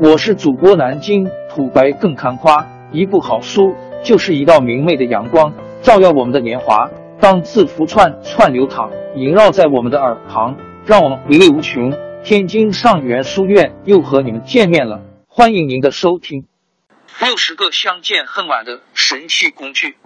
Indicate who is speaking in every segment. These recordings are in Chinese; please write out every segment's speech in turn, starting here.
Speaker 1: 我是主播南京土白更看花，一部好书就是一道明媚的阳光，照耀我们的年华。当字符串串流淌，萦绕在我们的耳旁，让我们回味无穷。天津上元书院又和你们见面了，欢迎您的收听。六十个相见恨晚的神器工具，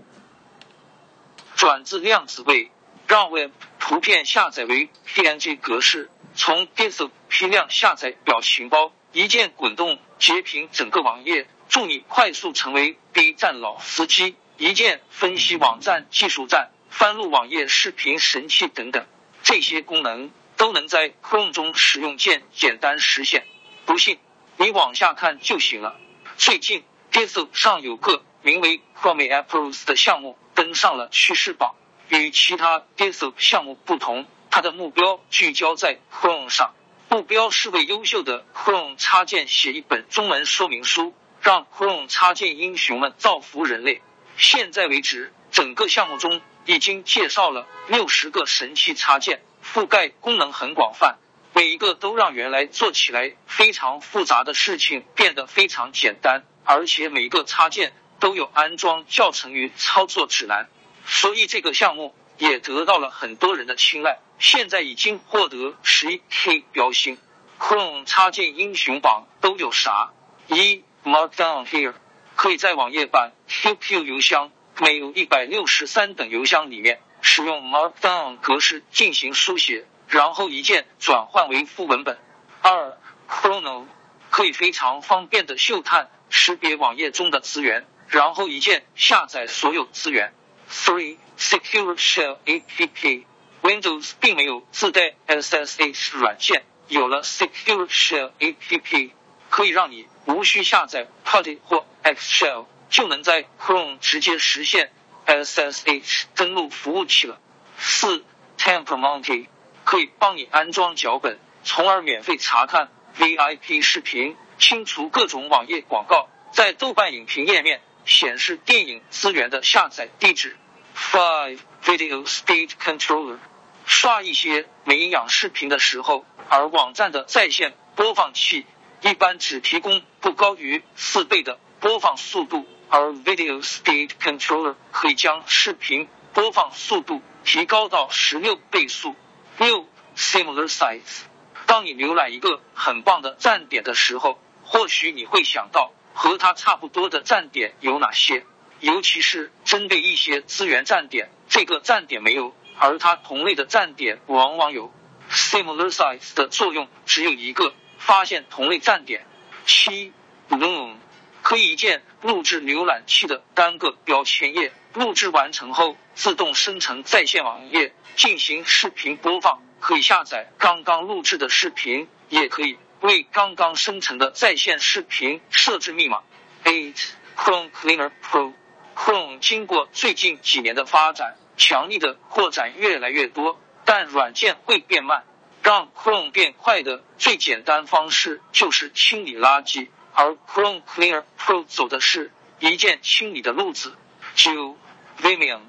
Speaker 1: 转自量子位，让 Web 图片下载为 PNG 格式，从电子批量下载表情包，一键滚动截屏整个网页，助你快速成为 B 站老司机。一键分析网站技术站，翻录网页视频神器等等，这些功能。都能在 Chrome 中使用键简单实现。不信，你往下看就行了。最近 d i s o 上有个名为 Chrome Apples 的项目登上了趋势榜。与其他 d i s o 项目不同，它的目标聚焦在 Chrome 上，目标是为优秀的 Chrome 插件写一本中文说明书，让 Chrome 插件英雄们造福人类。现在为止，整个项目中已经介绍了六十个神器插件。覆盖功能很广泛，每一个都让原来做起来非常复杂的事情变得非常简单，而且每个插件都有安装教程与操作指南，所以这个项目也得到了很多人的青睐。现在已经获得十一 K 标星。Chrome 插件英雄榜都有啥？一 Markdown Here 可以在网页版、QQ 邮箱、Mail 一百六十三等邮箱里面。使用 Markdown 格式进行书写，然后一键转换为副文本。二 Chrono 可以非常方便的嗅探识别网页中的资源，然后一键下载所有资源。Three Secure Shell App Windows 并没有自带 SSH 软件，有了 Secure Shell App，可以让你无需下载 Putty 或 Xshell，就能在 Chrome 直接实现。SSH 登录服务器了。四 Template 可以帮你安装脚本，从而免费查看 VIP 视频，清除各种网页广告。在豆瓣影评页面显示电影资源的下载地址。Five Video Speed Controller 刷一些没营养视频的时候，而网站的在线播放器一般只提供不高于四倍的播放速度。而 Video Speed Controller 可以将视频播放速度提高到十六倍速。六 Similar Sites，当你浏览一个很棒的站点的时候，或许你会想到和它差不多的站点有哪些，尤其是针对一些资源站点，这个站点没有，而它同类的站点往往有。Similar Sites 的作用只有一个，发现同类站点。七 Bloom。可以一键录制浏览器的单个标签页，录制完成后自动生成在线网页进行视频播放。可以下载刚刚录制的视频，也可以为刚刚生成的在线视频设置密码。Eight Chrome Cleaner Pro Chrome 经过最近几年的发展，强力的扩展越来越多，但软件会变慢。让 Chrome 变快的最简单方式就是清理垃圾。而 Chrome Clear Pro 走的是一键清理的路子。九 Vimium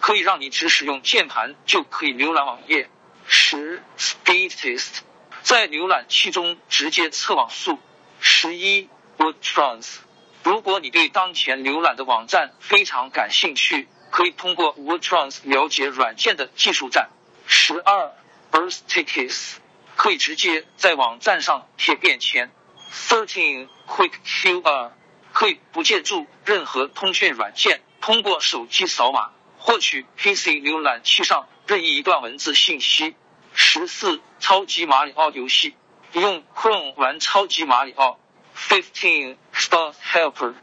Speaker 1: 可以让你只使用键盘就可以浏览网页。十 Speedtest 在浏览器中直接测网速。十一 WordTrans 如果你对当前浏览的网站非常感兴趣，可以通过 WordTrans 了解软件的技术栈。十二，Birth Tickets 可以直接在网站上贴便签。Thirteen Quick QR 可以不借助任何通讯软件，通过手机扫码获取 PC 浏览器上任意一段文字信息。十四超级马里奥游戏用 Chrome 玩超级马里奥。Fifteen Star Helper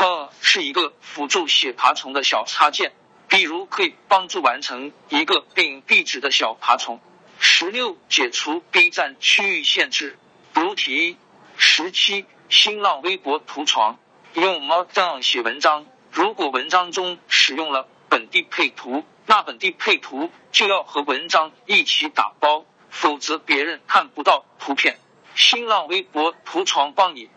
Speaker 1: Star 是一个辅助写爬虫的小插件，比如可以帮助完成一个并壁纸的小爬虫。十六解除 B 站区域限制。如题。十七，新浪微博图床用 Markdown 写文章，如果文章中使用了本地配图，那本地配图就要和文章一起打包，否则别人看不到图片。新浪微博图床帮你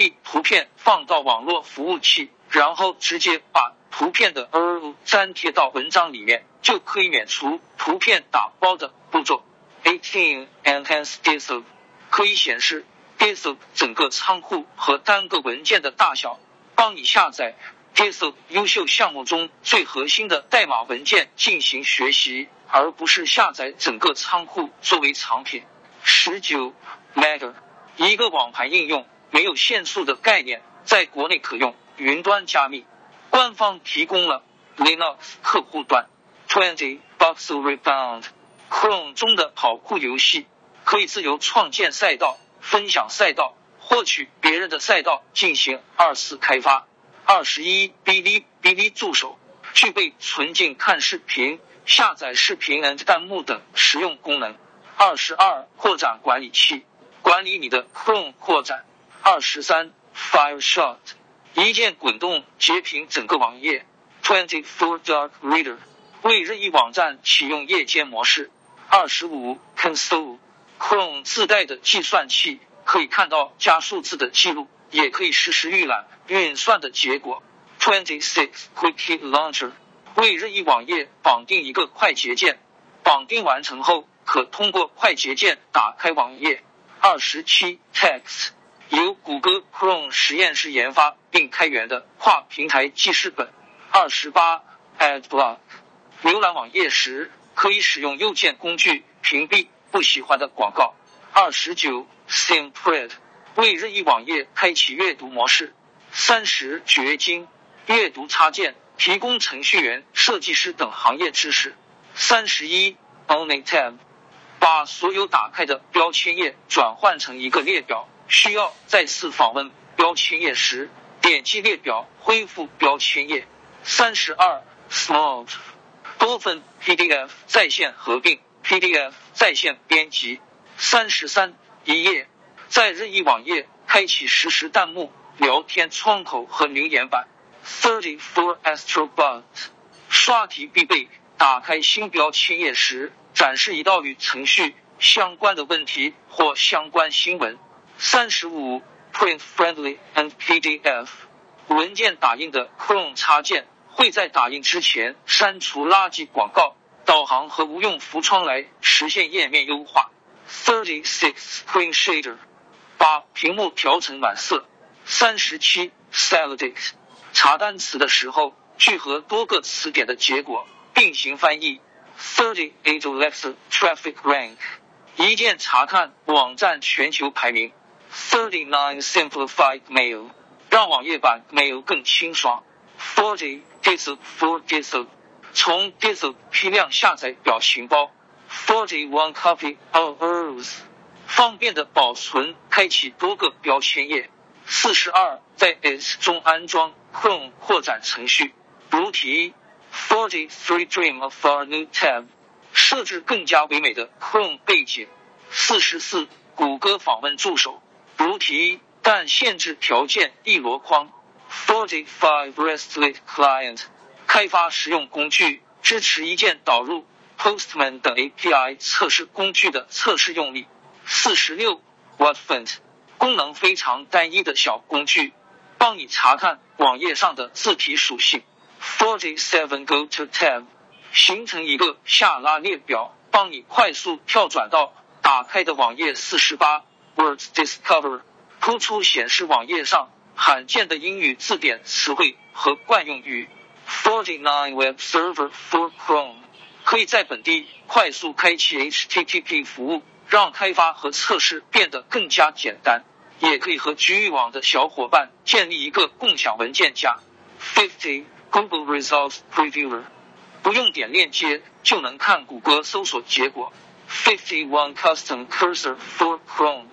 Speaker 1: 地图片放到网络服务器，然后直接把图片的 O 粘贴到文章里面，就可以免除图片打包的步骤。Eighteen Enhance Dialog 可以显示。，Github 整个仓库和单个文件的大小，帮你下载 Github 优秀项目中最核心的代码文件进行学习，而不是下载整个仓库作为藏品。十九，Matter 一个网盘应用，没有限速的概念，在国内可用，云端加密。官方提供了 Linux 客户端 Twenty Bucks Rebound Chrome 中的跑酷游戏，可以自由创建赛道、分享赛道、获取别人的赛道进行二次开发。二十一，哔哩哔哩助手具备存进看视频、下载视频、弹幕等实用功能。二十二，扩展管理器管理你的 Chrome 扩展。二十三，FireShot。一键滚动截屏整个网页。Twenty Four Dark Reader 为任意网站启用夜间模式。二十五 Console Chrome 自带的计算器可以看到加数字的记录，也可以实时预览运算的结果。Twenty Six Quick Launcher 为任意网页绑定一个快捷键，绑定完成后可通过快捷键打开网页。二十七 Text 由谷歌 Chrome 实验室研发并开源的跨平台记事本。二十八 AdBlock，浏览网页时可以使用右键工具屏蔽不喜欢的广告。二十九 SimPrint，为任意网页开启阅读模式。三十掘金，阅读插件提供程序员、设计师等行业知识。三十一 OnlyTab，把所有打开的标签页转换成一个列表。需要再次访问标签页时，点击列表恢复标签页。三十二，Smart 多份 PDF 在线合并，PDF 在线编辑。三十三，一页在任意网页开启实时弹幕、聊天窗口和留言板。Thirty four Astrobot 刷题必备，打开新标签页时，展示一道与程序相关的问题或相关新闻。三十五，Print Friendly and PDF 文件打印的 Chrome 插件会在打印之前删除垃圾广告、导航和无用浮窗来实现页面优化。Thirty six Screen Shader 把屏幕调成暖色。三十七，Celtics 查单词的时候聚合多个词典的结果并行翻译。Thirty eight Alexa Traffic Rank 一键查看网站全球排名。Thirty nine simplified mail，让网页版 mail 更清爽。Forty GIF for GIF，从 GIF 批量下载表情包。Forty one copy of rules，方便的保存，开启多个标签页。四十二，在 S 中安装 Chrome 扩展程序。如题。Forty three dream of a new tab，设置更加唯美的 Chrome 背景。四十四，谷歌访问助手。如题，但限制条件一箩筐。Forty five REST Client 开发实用工具，支持一键导入 Postman 等 API 测试工具的测试用例。四十六 WhatFont 功能非常单一的小工具，帮你查看网页上的字体属性。Forty seven Go to Tab 形成一个下拉列表，帮你快速跳转到打开的网页。四十八。Words Discover 突出显示网页上罕见的英语字典词汇和惯用语。Forty Nine Web Server for Chrome 可以在本地快速开启 HTTP 服务，让开发和测试变得更加简单。也可以和局域网的小伙伴建立一个共享文件夹。Fifty Google Results Previewer 不用点链接就能看谷歌搜索结果。Fifty One Custom Cursor for Chrome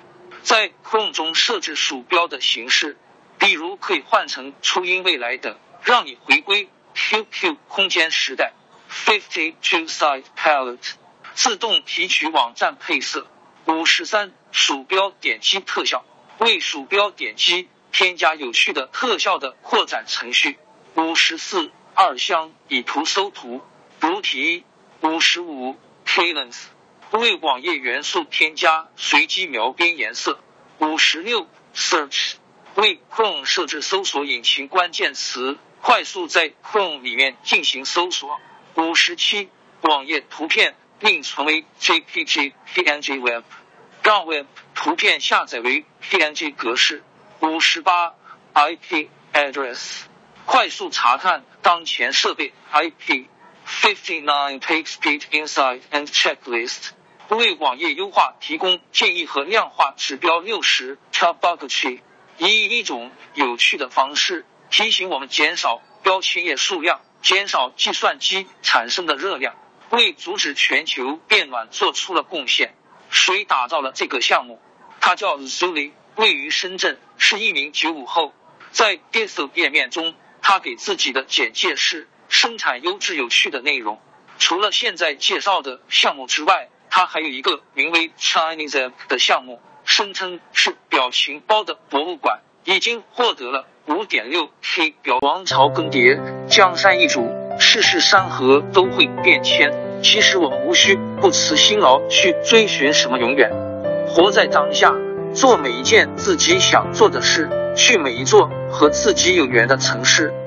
Speaker 1: 在 Chrome 中设置鼠标的形式，比如可以换成初音未来等，让你回归 QQ 空间时代。Fifty Two Site Palette 自动提取网站配色。五十三鼠标点击特效为鼠标点击添加有趣的特效的扩展程序。五十四二箱以图搜图。读题。五十五 Cadence。为网页元素添加随机描边颜色。五十六，Search 为 Chrome 设置搜索引擎关键词，快速在 Chrome 里面进行搜索。五十七，网页图片另存为 JPG、PNG、Web 让 Web 图片下载为 PNG 格式。五十八 IP address，快速查看当前设备 IP。Fifty nine take speed insight and checklist，为网页优化提供建议和量化指标。六十 Tabuggy，以一种有趣的方式提醒我们减少标签页数量，减少计算机产生的热量，为阻止全球变暖做出了贡献。谁打造了这个项目？他叫 Zuli，位于深圳，是一名九五后。在 GitHub 页面中，他给自己的简介是。生产优质有趣的内容。除了现在介绍的项目之外，它还有一个名为 Chinese 的项目，声称是表情包的博物馆，已经获得了五点六 K 表。王朝更迭，江山易主，世事山河都会变迁。其实我们无需不辞辛劳去追寻什么永远，活在当下，做每一件自己想做的事，去每一座和自己有缘的城市。